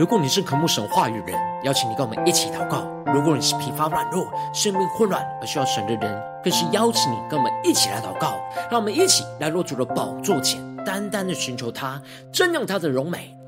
如果你是渴慕神话语人，邀请你跟我们一起祷告；如果你是疲乏软弱、生命混乱而需要神的人，更是邀请你跟我们一起来祷告。让我们一起来落主的宝座前，单单的寻求他，瞻仰他的荣美。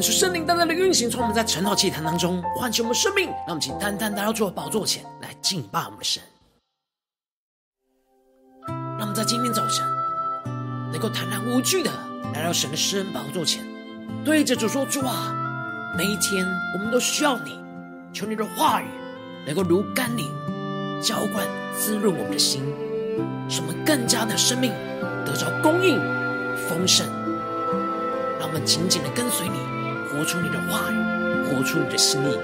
恳求圣灵单单的运行，从我们在晨祷祭坛当中唤起我们生命，让我们请单单来到主的宝座前来敬拜我们的神。让我们在今天早晨能够坦然无惧的来到神的施恩宝座前，对着主说：“主啊，每一天我们都需要你，求你的话语能够如甘霖浇灌滋润我们的心，使我们更加的生命得着供应丰盛。让我们紧紧的跟随你。”活出你的话语，活出你的心意，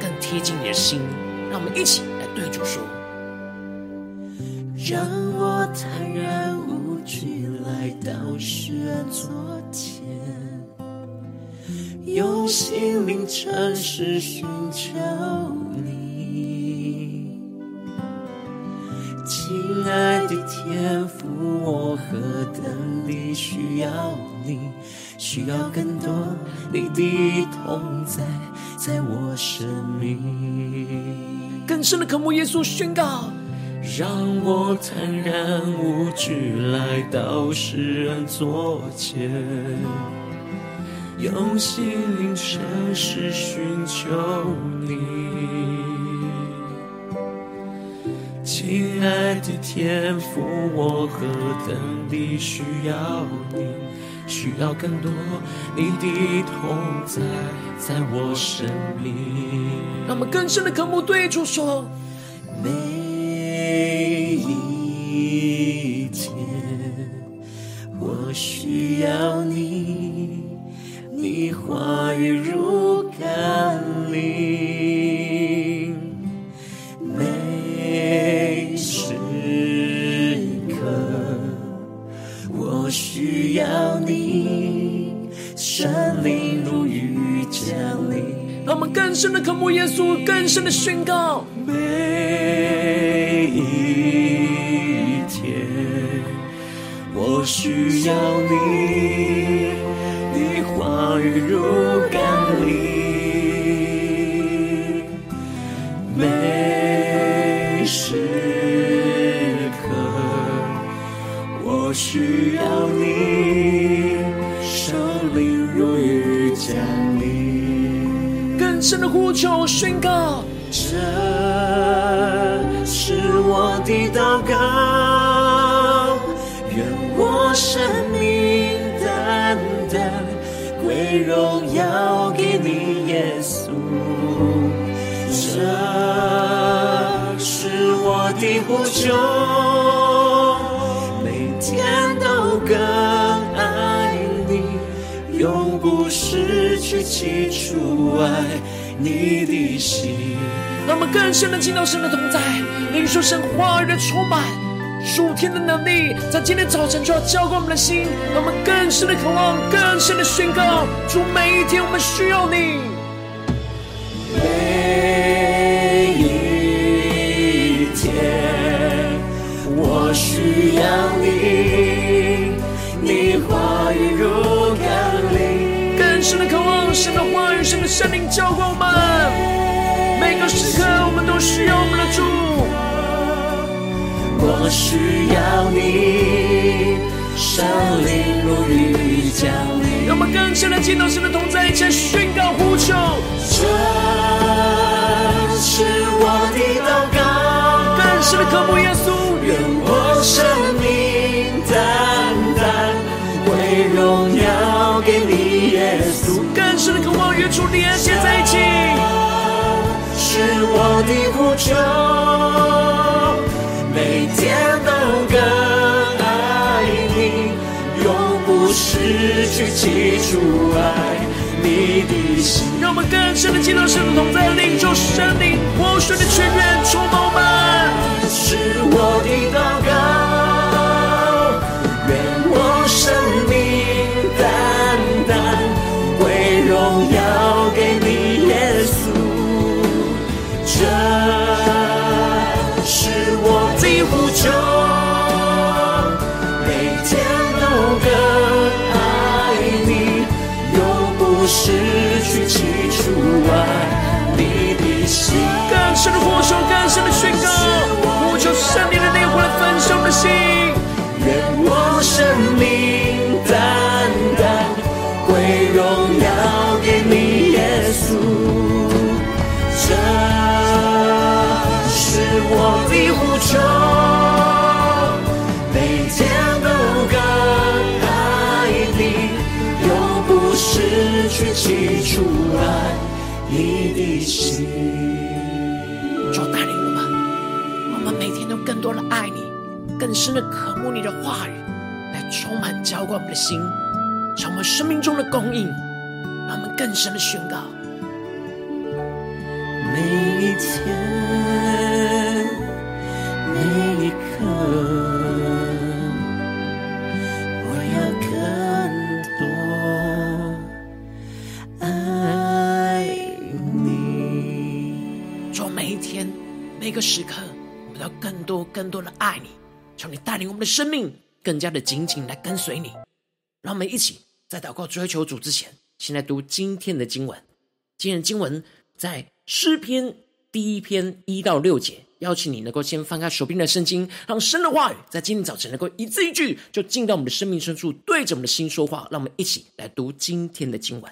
更贴近你的心。让我们一起来对主说：让我坦然无惧来到施恩座前，用心灵诚实寻求你。亲爱的天父，我何等地需要你。需要更多你的同在，在我生命。更深的渴慕耶稣宣告，让我坦然无惧来到世人座前，用心灵诚实寻求你。亲爱的天父，我何等地需要你。需要更多你的同在，在我生命。让我们更深的渴慕对主说：每一天，我需要你，你话语如甘霖。慕耶稣，更深的宣告。更深的进到神的同在，领受神话语的充满，属天的能力，在今天早晨就要浇灌我们的心，让我们更深的渴望，更深的宣告：主，每一天我们需要你。每一天，我需要你，你话语如甘霖，更深的渴望，神的话语，神的圣灵浇灌我们。每个时刻，我需要我们的主。我需要你，圣灵如雨降临。让我们更深的敬到神的同在，一起宣告呼求。这是我的祷告，更深的渴慕耶稣。我的呼求，每天都更爱你，永不失去记住爱你的心。让我们更深的进入神的同在，领受圣灵活水的泉源充满。是我的祷告，呼求，每天都更爱你，永不失去起初爱你的心。更深的呼求，更深的宣告，呼求圣灵的烈火来焚烧我的心。愿我生命单单归荣耀给你，耶稣。这是我的呼求，的心。主带领我们，我们每天都更多的爱你，更深的渴慕你的话语，来充满浇灌我们的心，成为生命中的供应，让我们更深的宣告。每一天，每一刻，个时刻，我们要更多、更多的爱你，求你带领我们的生命更加的紧紧来跟随你。让我们一起在祷告追求主之前，先来读今天的经文。今天的经文在。诗篇第一篇一到六节，邀请你能够先翻开手边的圣经，让神的话语在今天早晨能够一字一句就进到我们的生命深处，对着我们的心说话。让我们一起来读今天的经文。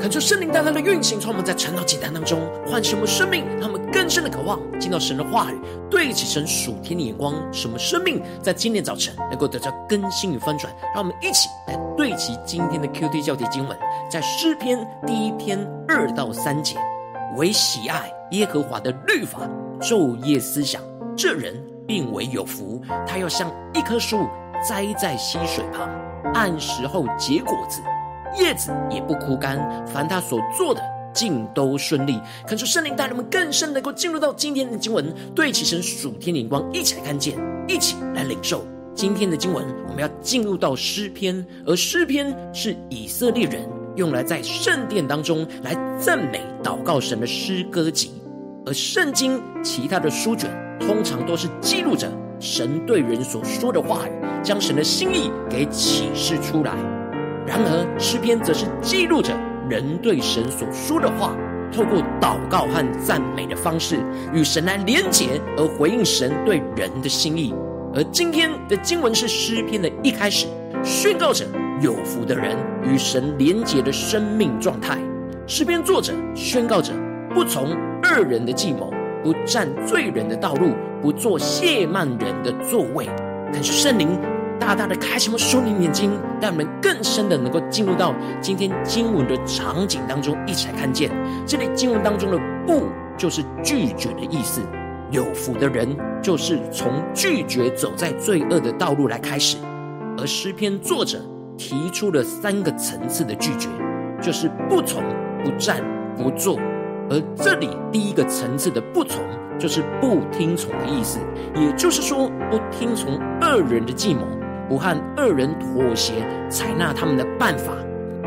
恳求圣灵带来的运行，从我们在晨祷祭坛当中唤醒我们生命，让我们更深的渴望听到神的话语，对齐神属天的眼光，什么生命在今天早晨能够得到更新与翻转。让我们一起来对齐今天的 QT 教题经文，在诗篇第一篇二到三节：唯喜爱耶和华的律法，昼夜思想，这人并为有福。他要像一棵树栽在溪水旁，按时候结果子。叶子也不枯干，凡他所做的尽都顺利。恳求圣灵带领我们更深能够进入到今天的经文，对齐神属天的眼光，一起来看见，一起来领受今天的经文。我们要进入到诗篇，而诗篇是以色列人用来在圣殿当中来赞美、祷告神的诗歌集。而圣经其他的书卷通常都是记录着神对人所说的话语，将神的心意给启示出来。然而，诗篇则是记录着人对神所说的话，透过祷告和赞美的方式与神来连结，而回应神对人的心意。而今天的经文是诗篇的一开始，宣告着有福的人与神连结的生命状态。诗篇作者宣告着不从恶人的计谋，不占罪人的道路，不做亵慢人的座位。但是圣灵。大大的开启我们属灵眼睛，让我们更深的能够进入到今天经文的场景当中，一起来看见这里经文当中的“不”就是拒绝的意思。有福的人就是从拒绝走在罪恶的道路来开始。而诗篇作者提出了三个层次的拒绝，就是不从、不站、不坐。而这里第一个层次的不从，就是不听从的意思，也就是说不听从恶人的计谋。不和恶人妥协，采纳他们的办法，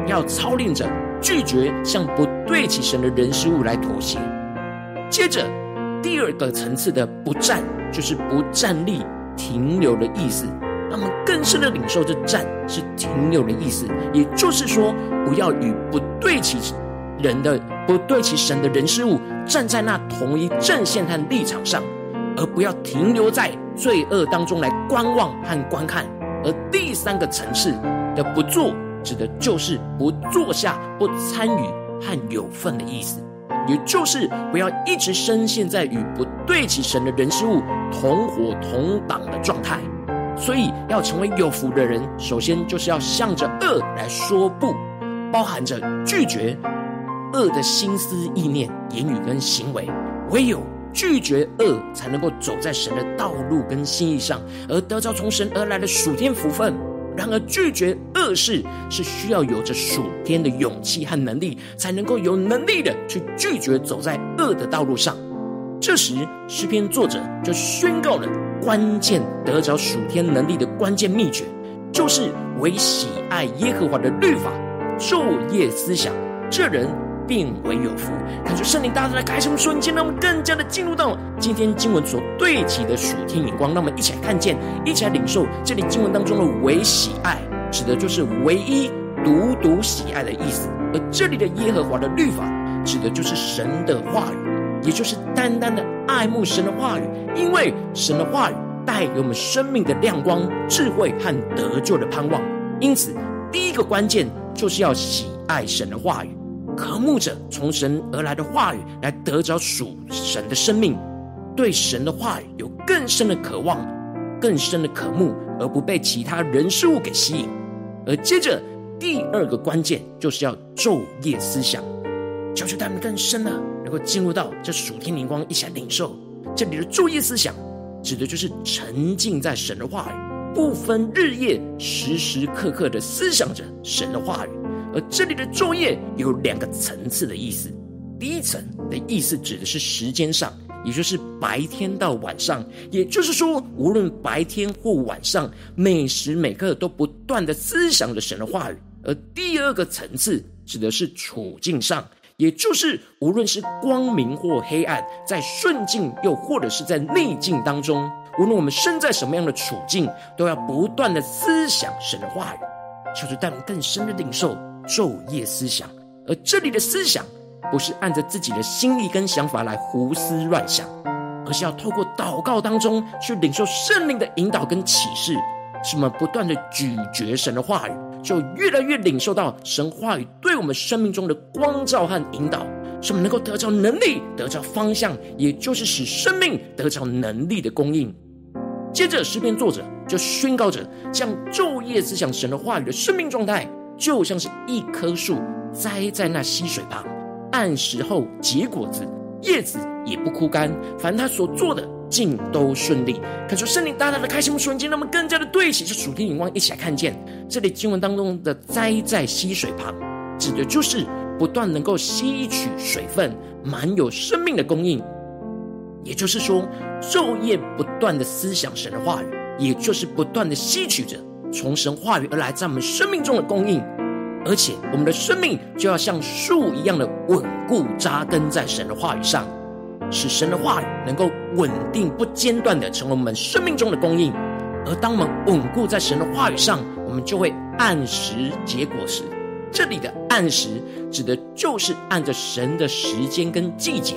要操练着拒绝向不对起神的人事物来妥协。接着，第二个层次的不站，就是不站立、停留的意思。那么更深的领受，这站是停留的意思，也就是说，不要与不对起人的、不对起神的人事物站在那同一阵线和立场上，而不要停留在罪恶当中来观望和观看。而第三个层次的不做，指的就是不坐下、不参与和有份的意思，也就是不要一直深陷在与不对齐神的人事物同伙同党的状态。所以，要成为有福的人，首先就是要向着恶来说不，包含着拒绝恶的心思意念、言语跟行为，唯有。拒绝恶，才能够走在神的道路跟心意上，而得着从神而来的属天福分。然而，拒绝恶事是需要有着属天的勇气和能力，才能够有能力的去拒绝走在恶的道路上。这时，诗篇作者就宣告了关键得着属天能力的关键秘诀，就是唯喜爱耶和华的律法，昼夜思想，这人。并为有福。感谢圣灵大大的开什么瞬间，让我们更加的进入到今天经文所对齐的属天眼光。让我们一起来看见，一起来领受这里经文当中的“唯喜爱”，指的就是唯一、独独喜爱的意思；而这里的耶和华的律法，指的就是神的话语，也就是单单的爱慕神的话语。因为神的话语带给我们生命的亮光、智慧和得救的盼望。因此，第一个关键就是要喜爱神的话语。渴慕着从神而来的话语，来得着属神的生命，对神的话语有更深的渴望、更深的渴慕，而不被其他人事物给吸引。而接着第二个关键，就是要昼夜思想，求求他们更深的能够进入到这属天灵光，一起来领受这里的昼夜思想，指的就是沉浸在神的话语，不分日夜，时时刻刻的思想着神的话语。而这里的昼夜有两个层次的意思，第一层的意思指的是时间上，也就是白天到晚上，也就是说，无论白天或晚上，每时每刻都不断的思想着神的话语。而第二个层次指的是处境上，也就是无论是光明或黑暗，在顺境又或者是在逆境当中，无论我们身在什么样的处境，都要不断的思想神的话语，求主带领更深的领受。昼夜思想，而这里的思想不是按着自己的心意跟想法来胡思乱想，而是要透过祷告当中去领受圣灵的引导跟启示，使我们不断的咀嚼神的话语，就越来越领受到神话语对我们生命中的光照和引导，使我们能够得着能力，得着方向，也就是使生命得着能力的供应。接着，诗篇作者就宣告着，将昼夜思想神的话语的生命状态，就像是一棵树栽在那溪水旁，按时候结果子，叶子也不枯干，凡他所做的，尽都顺利。恳求圣灵大大的开心我们属灵眼睛，让我们更加的对齐这属天眼光，一起来看见这里经文当中的栽在溪水旁，指的就是不断能够吸取水分、满有生命的供应。也就是说，昼夜不断的思想神的话语，也就是不断的吸取着从神话语而来在我们生命中的供应，而且我们的生命就要像树一样的稳固扎根在神的话语上，使神的话语能够稳定不间断的成为我们生命中的供应。而当我们稳固在神的话语上，我们就会按时结果实。这里的按时指的就是按着神的时间跟季节，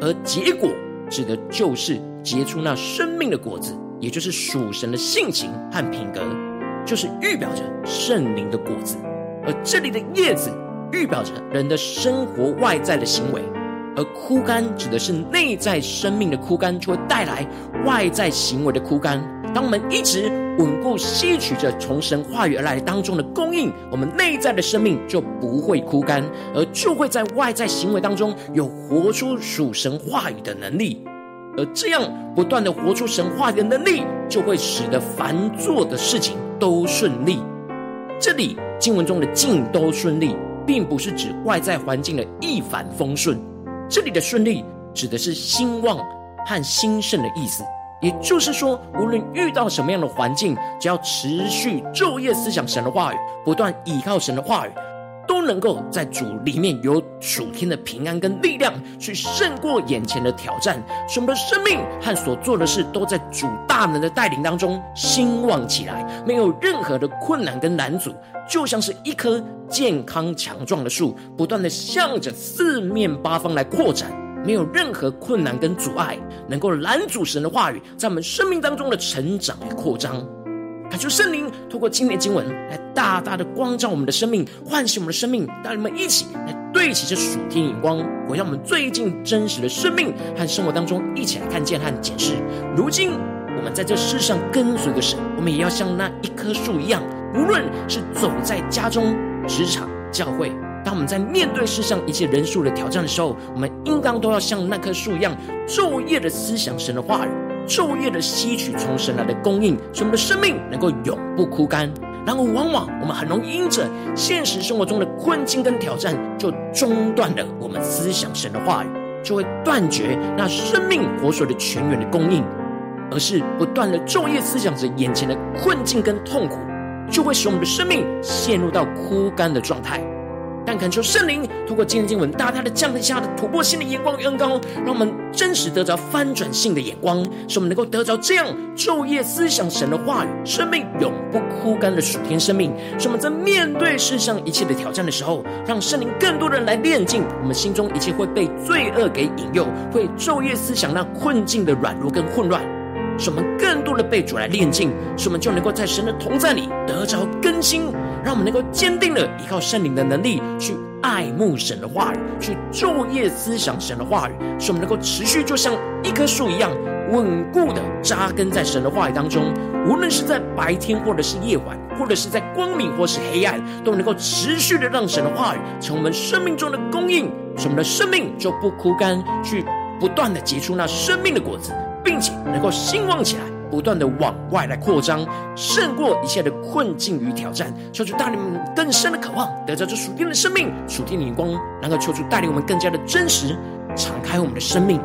而结果。指的就是结出那生命的果子，也就是属神的性情和品格，就是预表着圣灵的果子。而这里的叶子预表着人的生活外在的行为，而枯干指的是内在生命的枯干，就会带来外在行为的枯干。当我们一直稳固吸取着从神话语而来当中的供应，我们内在的生命就不会枯干，而就会在外在行为当中有活出属神话语的能力。而这样不断的活出神话语的能力，就会使得凡做的事情都顺利。这里经文中的尽都顺利，并不是指外在环境的一帆风顺，这里的顺利指的是兴旺和兴盛的意思。也就是说，无论遇到什么样的环境，只要持续昼夜思想神的话语，不断倚靠神的话语，都能够在主里面有属天的平安跟力量，去胜过眼前的挑战。使我们的生命和所做的事，都在主大能的带领当中兴旺起来，没有任何的困难跟拦阻，就像是一棵健康强壮的树，不断的向着四面八方来扩展。没有任何困难跟阻碍能够拦阻神的话语在我们生命当中的成长与扩张。恳求圣灵透过今天经文来大大的光照我们的生命，唤醒我们的生命，带你们一起来对齐这属天眼光，回到我们最近真实的生命和生活当中，一起来看见和检视。如今我们在这世上跟随的神，我们也要像那一棵树一样，无论是走在家中、职场、教会。当我们在面对世上一切人数的挑战的时候，我们应当都要像那棵树一样，昼夜的思想神的话语，昼夜的吸取从神来的供应，使我们的生命能够永不枯干。然而，往往我们很容易因着现实生活中的困境跟挑战，就中断了我们思想神的话语，就会断绝那生命活水的泉源的供应，而是不断的昼夜思想着眼前的困境跟痛苦，就会使我们的生命陷入到枯干的状态。但恳求圣灵通过今天经文，大大的降下的突破性的眼光与恩膏，让我们真实得着翻转性的眼光，使我们能够得着这样昼夜思想神的话语，生命永不枯干的属天生命。使我们在面对世上一切的挑战的时候，让圣灵更多的人来炼净我们心中一切会被罪恶给引诱，会昼夜思想那困境的软弱跟混乱。使我们更多的被主来炼净，使我们就能够在神的同在里得着更新。让我们能够坚定的依靠圣灵的能力，去爱慕神的话语，去昼夜思想神的话语，使我们能够持续就像一棵树一样稳固的扎根在神的话语当中。无论是在白天，或者是夜晚，或者是在光明，或是黑暗，都能够持续的让神的话语成为我们生命中的供应，使我们的生命就不枯干，去不断的结出那生命的果子，并且能够兴旺起来。不断的往外来扩张，胜过一切的困境与挑战。求主带领我们更深的渴望，得着这属天的生命、属天的眼光，能够求主带领我们更加的真实，敞开我们的生命，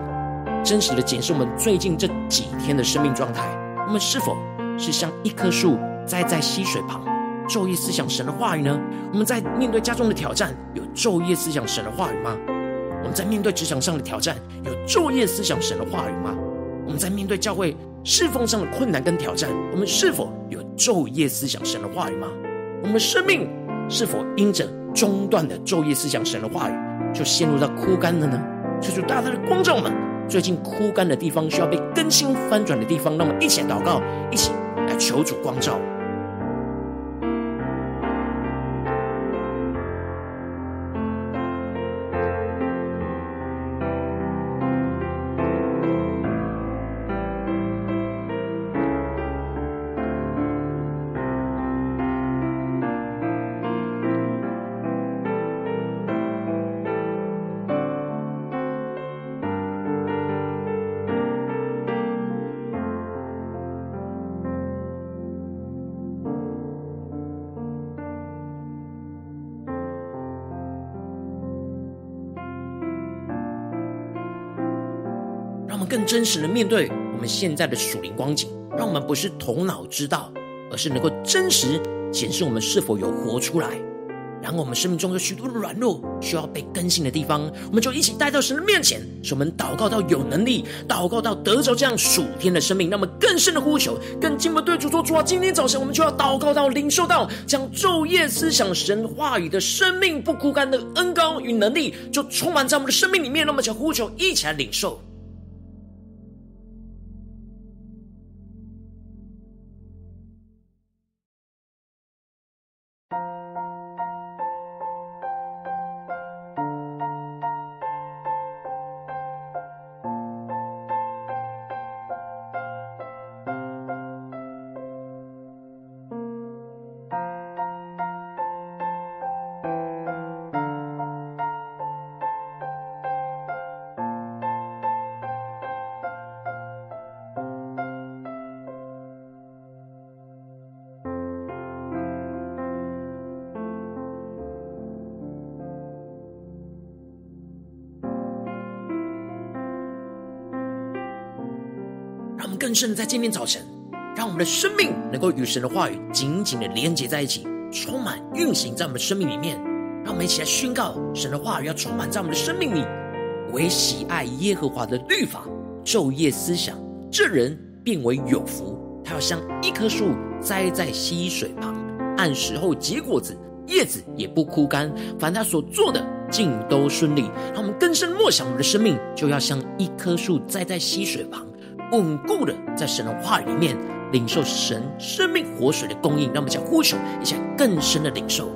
真实的检视我们最近这几天的生命状态。我们是否是像一棵树栽在溪水旁，昼夜思想神的话语呢？我们在面对家中的挑战，有昼夜思想神的话语吗？我们在面对职场上的挑战，有昼夜思想神的话语吗？我们在面对教会侍奉上的困难跟挑战，我们是否有昼夜思想神的话语吗？我们生命是否因着中断的昼夜思想神的话语，就陷入到枯干了呢？求主大大的光照们，最近枯干的地方，需要被更新翻转的地方，那么一起祷告，一起来求主光照。真实的面对我们现在的属灵光景，让我们不是头脑知道，而是能够真实检视我们是否有活出来。然后我们生命中有许多的软弱，需要被更新的地方，我们就一起带到神的面前，使我们祷告到有能力，祷告到得着这样属天的生命。那么更深的呼求，更进一步对主说：主啊，今天早晨我们就要祷告到领受到，将昼夜思想神话语的生命不枯干的恩膏与能力，就充满在我们的生命里面。那么，就呼求，一起来领受。更深的在今天早晨，让我们的生命能够与神的话语紧紧的连接在一起，充满运行在我们的生命里面。让我们一起来宣告神的话语要充满在我们的生命里。惟喜爱耶和华的律法，昼夜思想，这人变为有福。他要像一棵树栽在溪水旁，按时候结果子，叶子也不枯干。凡他所做的，尽都顺利。让我们更深默想我们的生命，就要像一棵树栽在溪水旁。稳固的在神的话语里面领受神生命活水的供应，让我们将呼求一下更深的领受。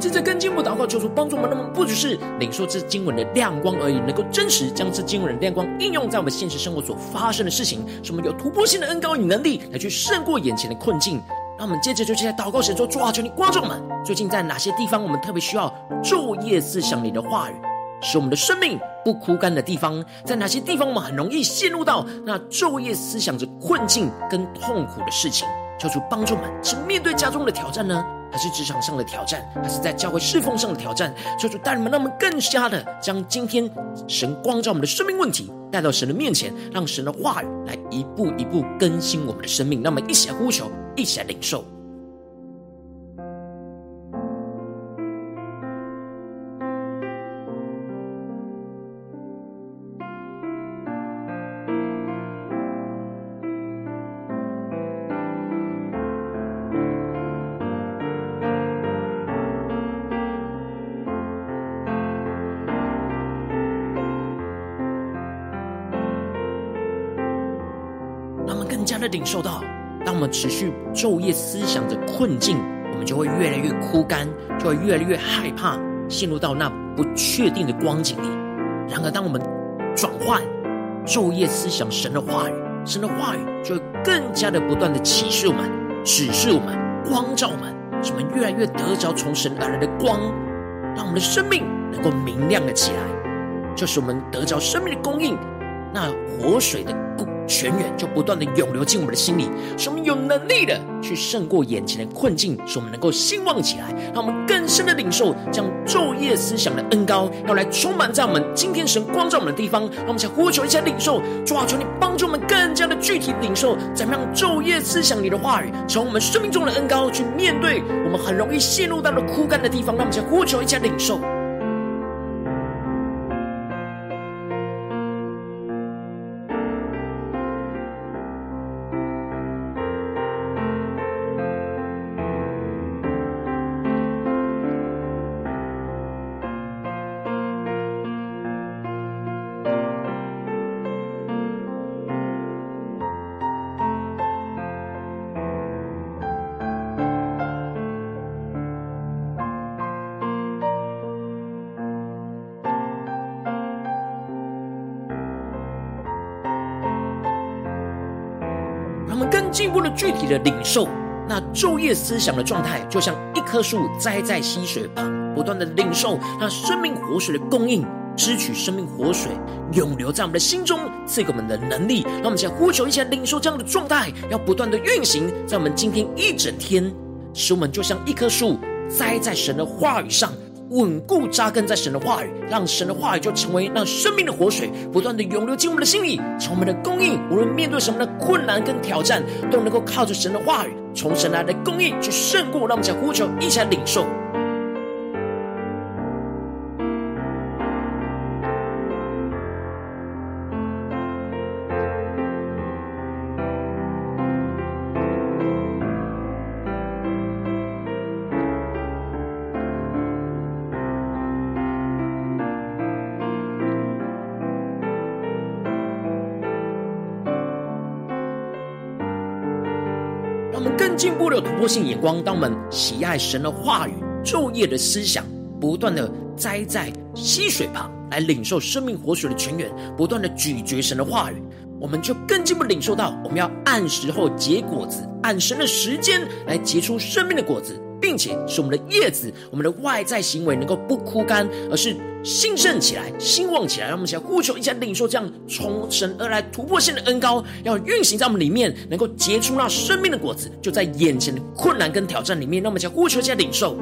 们正在跟经文祷告，求主帮助我们，那么不只是领受这经文的亮光而已，能够真实将这经文的亮光应用在我们现实生活所发生的事情，使我们有突破性的恩膏与能力来去胜过眼前的困境。让我们接着就在祷告神说：主啊，求你观众们，最近在哪些地方我们特别需要昼夜思想你的话语，使我们的生命不枯干的地方，在哪些地方我们很容易陷入到那昼夜思想着困境跟痛苦的事情？求主帮助们，是面对家中的挑战呢？还是职场上的挑战，还是在教会侍奉上的挑战？求主带领们，让我们更加的将今天神光照我们的生命问题带到神的面前，让神的话语来一步一步更新我们的生命。让我们一起来呼求，一起来领受。受到，当我们持续昼夜思想着困境，我们就会越来越枯干，就会越来越害怕，陷入到那不确定的光景里。然而，当我们转换昼夜思想神的话语，神的话语就会更加的不断的启示我们、指示我们、光照我们，使我们越来越得着从神而来的光，让我们的生命能够明亮了起来，就是我们得着生命的供应，那活水的。泉源就不断的涌流进我们的心里，使我们有能力的去胜过眼前的困境，使我们能够兴旺起来，让我们更深的领受将昼夜思想的恩膏，要来充满在我们今天神光照我们的地方，让我们想呼求一下领受，主啊，求你帮助我们更加的具体领受，怎么样昼夜思想你的话语，从我们生命中的恩膏去面对我们很容易陷入到了枯干的地方，让我们想呼求一下领受。具体的领受那昼夜思想的状态，就像一棵树栽在溪水旁，不断的领受那生命活水的供应，支取生命活水永留在我们的心中，赐给我们的能力。让我们先呼求一下，领受这样的状态，要不断的运行在我们今天一整天，使我们就像一棵树栽在神的话语上。稳固扎根在神的话语，让神的话语就成为让生命的活水，不断的涌流进我们的心里，从我们的供应。无论面对什么的困难跟挑战，都能够靠着神的话语，从神来的供应去胜过。让我们想呼求，一起来领受。进步的突破性眼光，当我们喜爱神的话语，昼夜的思想，不断的栽在溪水旁，来领受生命活水的泉源，不断的咀嚼神的话语，我们就更进一步领受到，我们要按时候结果子，按神的时间来结出生命的果子。并且使我们的叶子、我们的外在行为能够不枯干，而是兴盛起来、兴旺起来。让我们想呼求一下，领受这样从神而来突破性的恩高，要运行在我们里面，能够结出那生命的果子。就在眼前的困难跟挑战里面，让我们想呼求一下领受。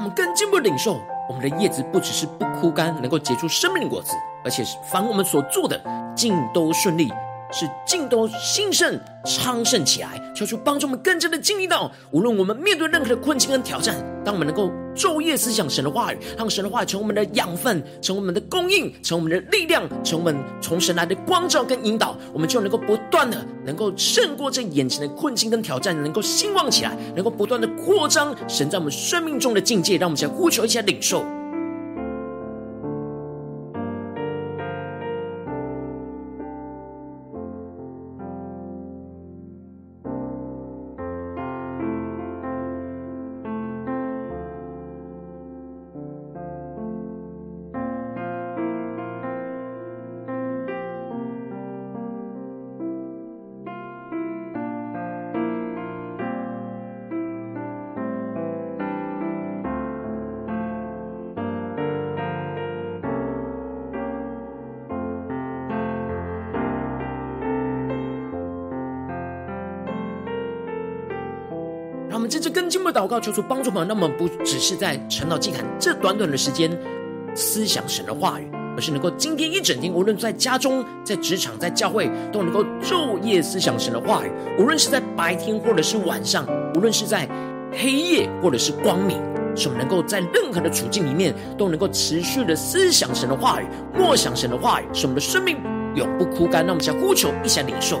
我们更进一步领受，我们的叶子不只是不枯干，能够结出生命的果子，而且是凡我们所做的，尽都顺利，是尽都兴盛昌盛起来。求主帮助我们更加的经历到，无论我们面对任何的困境跟挑战，当我们能够昼夜思想神的话语，让神的话语成为我们的养分，成为我们的供应，成为我们的力量，成为我们从神来的光照跟引导，我们就能够不断的能够胜过这眼前的困境跟挑战，能够兴旺起来，能够不断的扩张神在我们生命中的境界，让我们想呼求一下领受。祷告，求主帮助我们。那么不只是在晨祷祭坛这短短的时间思想神的话语，而是能够今天一整天，无论在家中、在职场、在教会，都能够昼夜思想神的话语。无论是在白天或者是晚上，无论是在黑夜或者是光明，使我们能够在任何的处境里面，都能够持续的思想神的话语，默想神的话语，使我们的生命永不枯干。那我们想呼求一下领受。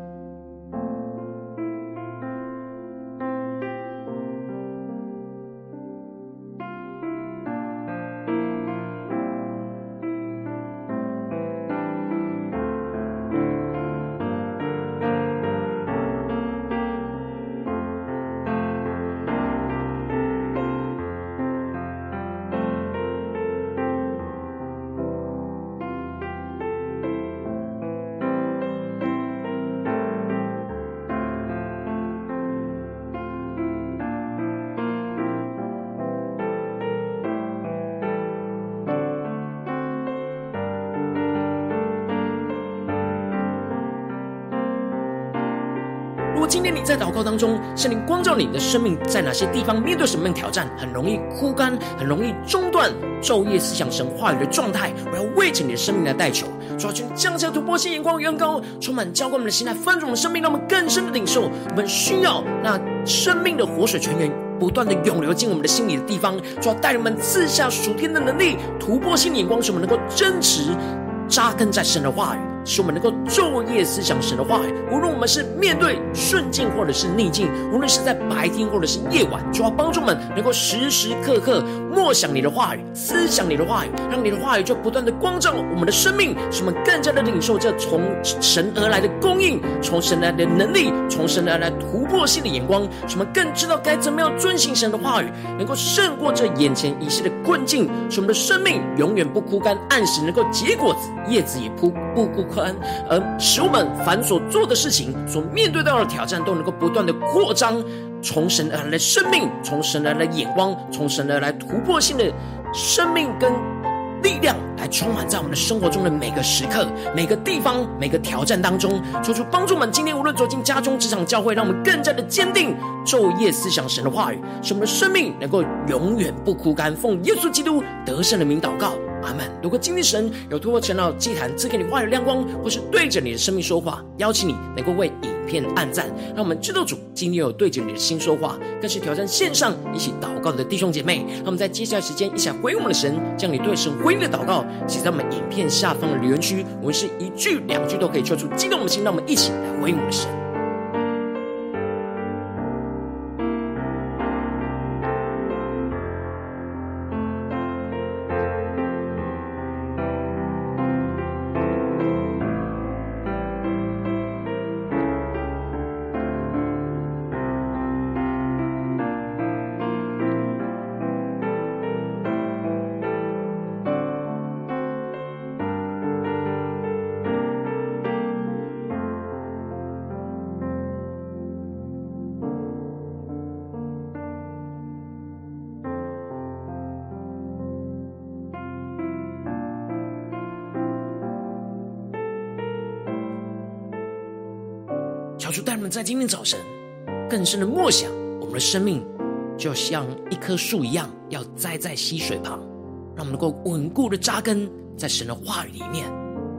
你在祷告当中，圣灵光照你的生命，在哪些地方面对什么样的挑战，很容易枯干，很容易中断，昼夜思想神话语的状态，我要为着你的生命来代求，主要去降下突破性眼光，远高，充满浇灌我们的心来翻转我们生命，让我们更深的领受，我们需要那生命的活水泉源不断的涌流进我们的心里的地方，主要带人们赐下属天的能力，突破性眼光，使我们能够真实扎根在神的话语。使我们能够昼夜思想神的话语，无论我们是面对顺境或者是逆境，无论是在白天或者是夜晚，主要帮助我们能够时时刻刻默想你的话语，思想你的话语，让你的话语就不断的光照我们的生命，使我们更加的领受这从神而来的供应，从神而来的能力，从神而来突破性的眼光，使我们更知道该怎么样遵行神的话语，能够胜过这眼前一切的困境，使我们的生命永远不枯干，按时能够结果子，叶子也枯。不枯干，而使我们凡所做的事情，所面对到的挑战，都能够不断的扩张，从神而来的生命，从神而来的眼光，从神而来突破性的生命跟力量，来充满在我们的生活中的每个时刻、每个地方、每个挑战当中，求主帮助我们。今天无论走进家中、职场、教会，让我们更加的坚定，昼夜思想神的话语，使我们的生命能够永远不枯干。奉耶稣基督得胜的名祷告。阿门。如果今天神有透过晨祷祭坛赐给你话语亮光，或是对着你的生命说话，邀请你能够为影片按赞，让我们知道主今天有对着你的心说话，更是挑战线上一起祷告的弟兄姐妹。让我们在接下来时间一起回应我们的神，将你对神回应的祷告写在我们影片下方的留言区，我们是一句两句都可以说出激动的心，让我们一起来回应我们的神。带我们在今天早晨更深的默想，我们的生命就像一棵树一样，要栽在溪水旁，让我们能够稳固的扎根在神的话语里面，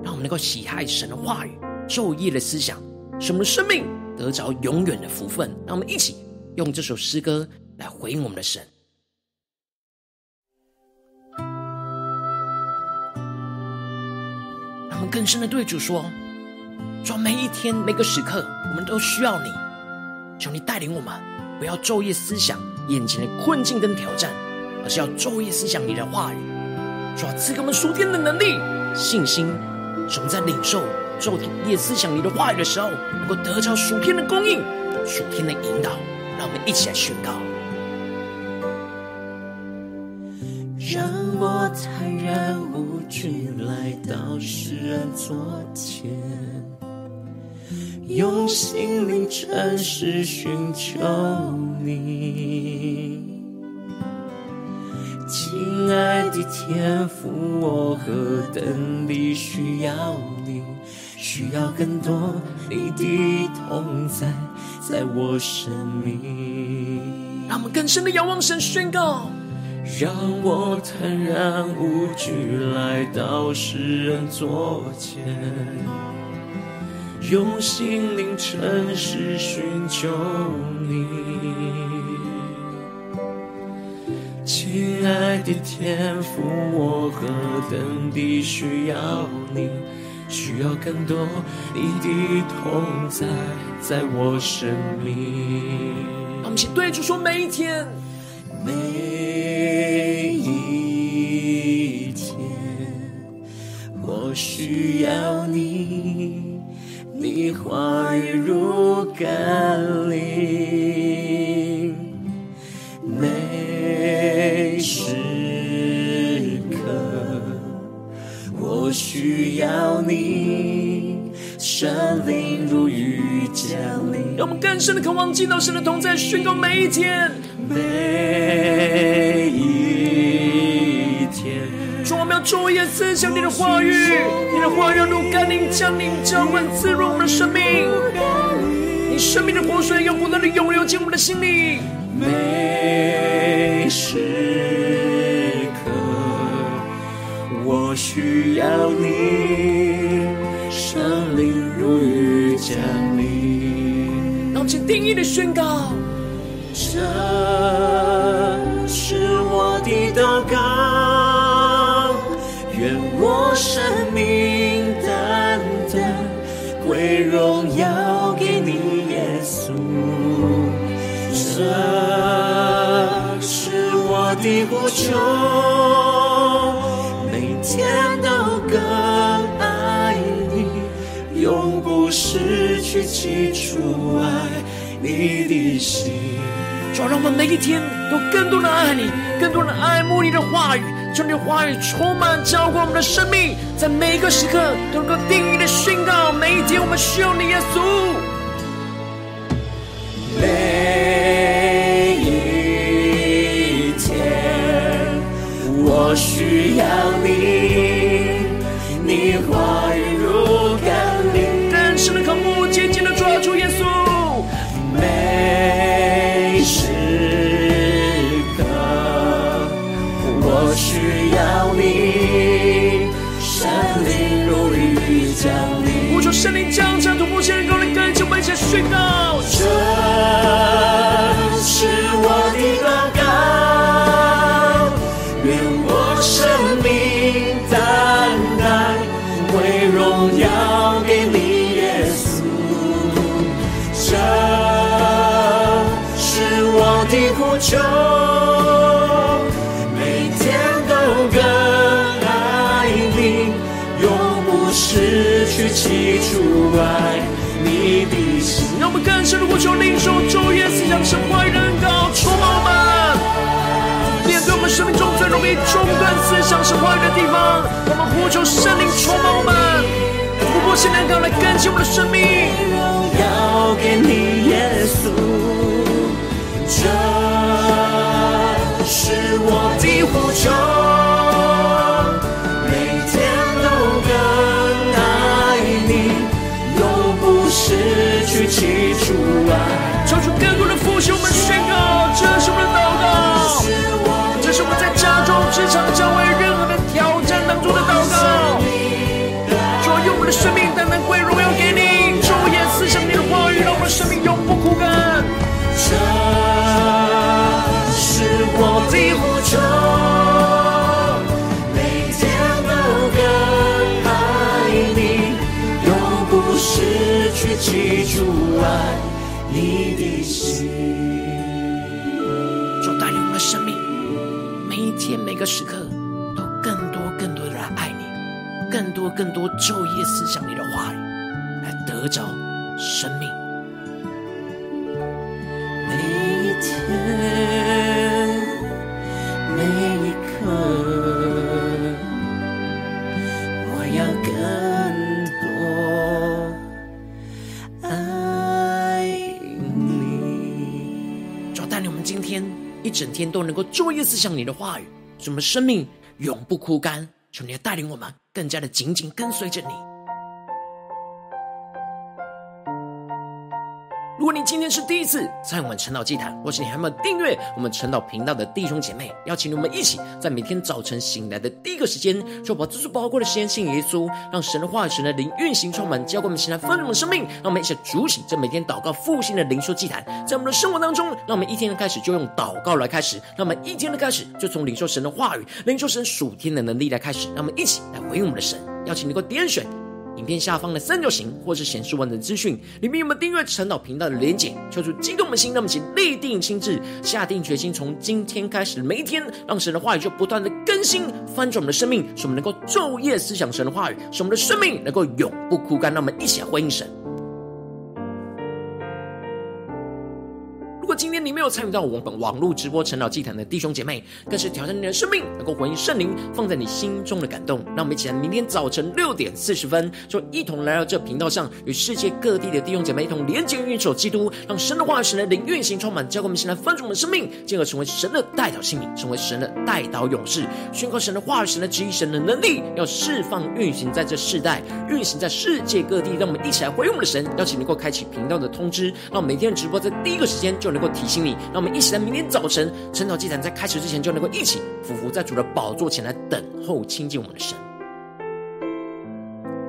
让我们能够喜爱神的话语，昼夜的思想，使我们的生命得着永远的福分。让我们一起用这首诗歌来回应我们的神，让我们更深的对主说。说每一天每个时刻，我们都需要你，求你带领我们，不要昼夜思想眼前的困境跟挑战，而是要昼夜思想你的话语。说赐给我们属天的能力、信心，使我们在领受昼夜思想你的话语的时候，能够得着属天的供应、属天的引导。让我们一起来宣告。让我坦然无惧来到世人座前。用心灵诚实寻求你，亲爱的天父，我何等地需要你，需要更多你的同在，在我生命。让我们更深的仰望神，宣告，让我坦然无惧来到世人座前。用心灵诚实寻求你，亲爱的天父，我何等地需要你，需要更多你的同在，在我生命。让我们一起对主说：每一天，每一天，我需要你。你话语如甘霖，每时刻我需要你，神灵如雨降临。让我们更深的渴望见到神的同在，宣告每一天，每一天。说我们要昼夜思想你的话语，你的话语如甘霖，将你浇灌滋润我们的生命。你生命的活水要不断的涌流进我们的心里。每时刻，我需要你，圣灵如雨降临。让我们定义的宣告，这我的呼求，每天都更爱你，永不失去起初爱你的心。主，让我们每一天都更多的爱你，更多的爱慕你的话语，将你的话语充满浇灌我们的生命，在每一个时刻都能够定义的宣告，每一天我们需要你，耶稣。我需要中断思想神话语的地方，我们呼求圣灵充满。我们，突破性的恩膏来更新我们的生命。要给你耶稣，这是我的呼求，的生命单单归荣耀给你，昼夜思想你的话语，让我们的生命永不枯干。这是我的呼求，每天都更爱你，永不失去起初爱你的心。就带领我们的生命，每一天每个时刻更多更多昼夜思想你的话语，来得着生命。每一天，每一刻，我要更多爱你。主带领我们今天一整天都能够昼夜思想你的话语，使我们生命永不枯干。求你带领我们更加的紧紧跟随着你。如果你今天是第一次在我们晨祷祭坛，或是你还没有订阅我们晨祷频道的弟兄姐妹，邀请你们一起在每天早晨醒来的第一个时间，就把这最宝贵的时间献给耶稣，让神的话语、神的灵运行充满，浇灌我们现在丰盛的生命。让我们一起主起这每天祷告复兴的灵修祭坛，在我们的生活当中，让我们一天的开始就用祷告来开始，让我们一天的开始就从领受神的话语、领受神属天的能力来开始。让我们一起来回应我们的神，邀请你给我点选。影片下方的三角形，或是显示完整资讯，里面有没有订阅陈导频道的连结？求主激动的心，那么请立定心智，下定决心，从今天开始每一天，让神的话语就不断的更新翻转我们的生命，使我们能够昼夜思想神的话语，使我们的生命能够永不枯干。让我们一起来回应神。有参与到我们本网络直播晨祷祭坛的弟兄姐妹，更是挑战你的生命，能够回应圣灵放在你心中的感动。让我们一起来，明天早晨六点四十分，就一同来到这频道上，与世界各地的弟兄姐妹一同连接、运手基督，让神的话语、神的灵运行充满，教给我们现在分足我们的生命，进而成为神的代祷性命，成为神的代祷勇士，宣告神的话语、神的旨意、神的能力，要释放运行在这世代，运行在世界各地。让我们一起来回应我们的神，邀请能够开启频道的通知，让每天的直播在第一个时间就能够提醒你。那我们一起在明天早晨晨祷祭坛在开始之前，就能够一起俯伏在主的宝座前来等候亲近我们的神。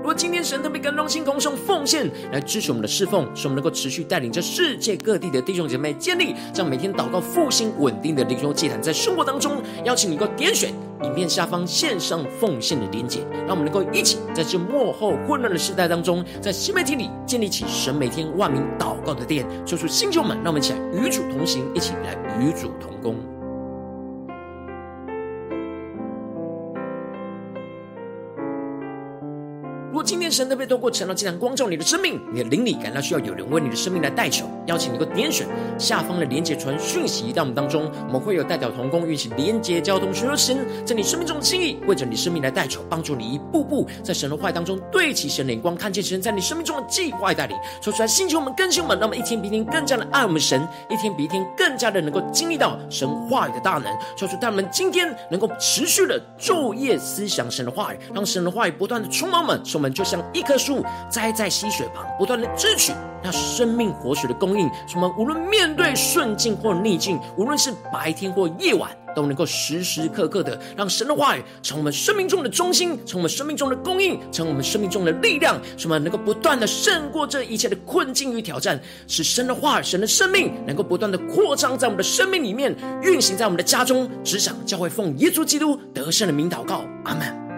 如果今天神特别感动心，同时用奉献来支持我们的侍奉，使我们能够持续带领着世界各地的弟兄姐妹建立这样每天祷告复兴稳定的灵修祭坛，在生活当中，邀请你能够点选影片下方线上奉献的连结，让我们能够一起在这幕后混乱的时代当中，在新媒体里建立起神每天万名祷告的殿。说出星球们，让我们一起来与主同行，一起来与主同工。今天神特别透过晨祷祭坛光照你的生命，你的灵里感到需要有人为你的生命来代求，邀请你能够点选下方的连结传讯息到我们当中，我们会有代表同工运行连结交通，寻求神在你生命中的心意，为着你生命来代求，帮助你一步步在神的话语当中对齐神的眼光，看见神在你生命中的计划带领，说出来，星球我们更新我们，那么一天比一天更加的爱我们神，一天比一天更加的能够经历到神话语的大能，说出他们今天能够持续的昼夜思想神的话语，让神的话语不断的充满我们，使我们。就像一棵树栽在溪水旁，不断的支取那生命活水的供应。什么？无论面对顺境或逆境，无论是白天或夜晚，都能够时时刻刻的让神的话语成我们生命中的中心，成为我们生命中的供应，成我们生命中的力量。什么？能够不断的胜过这一切的困境与挑战，使神的话语、神的生命能够不断的扩张在我们的生命里面，运行在我们的家中、职场、教会，奉耶稣基督得胜的名祷告，阿门。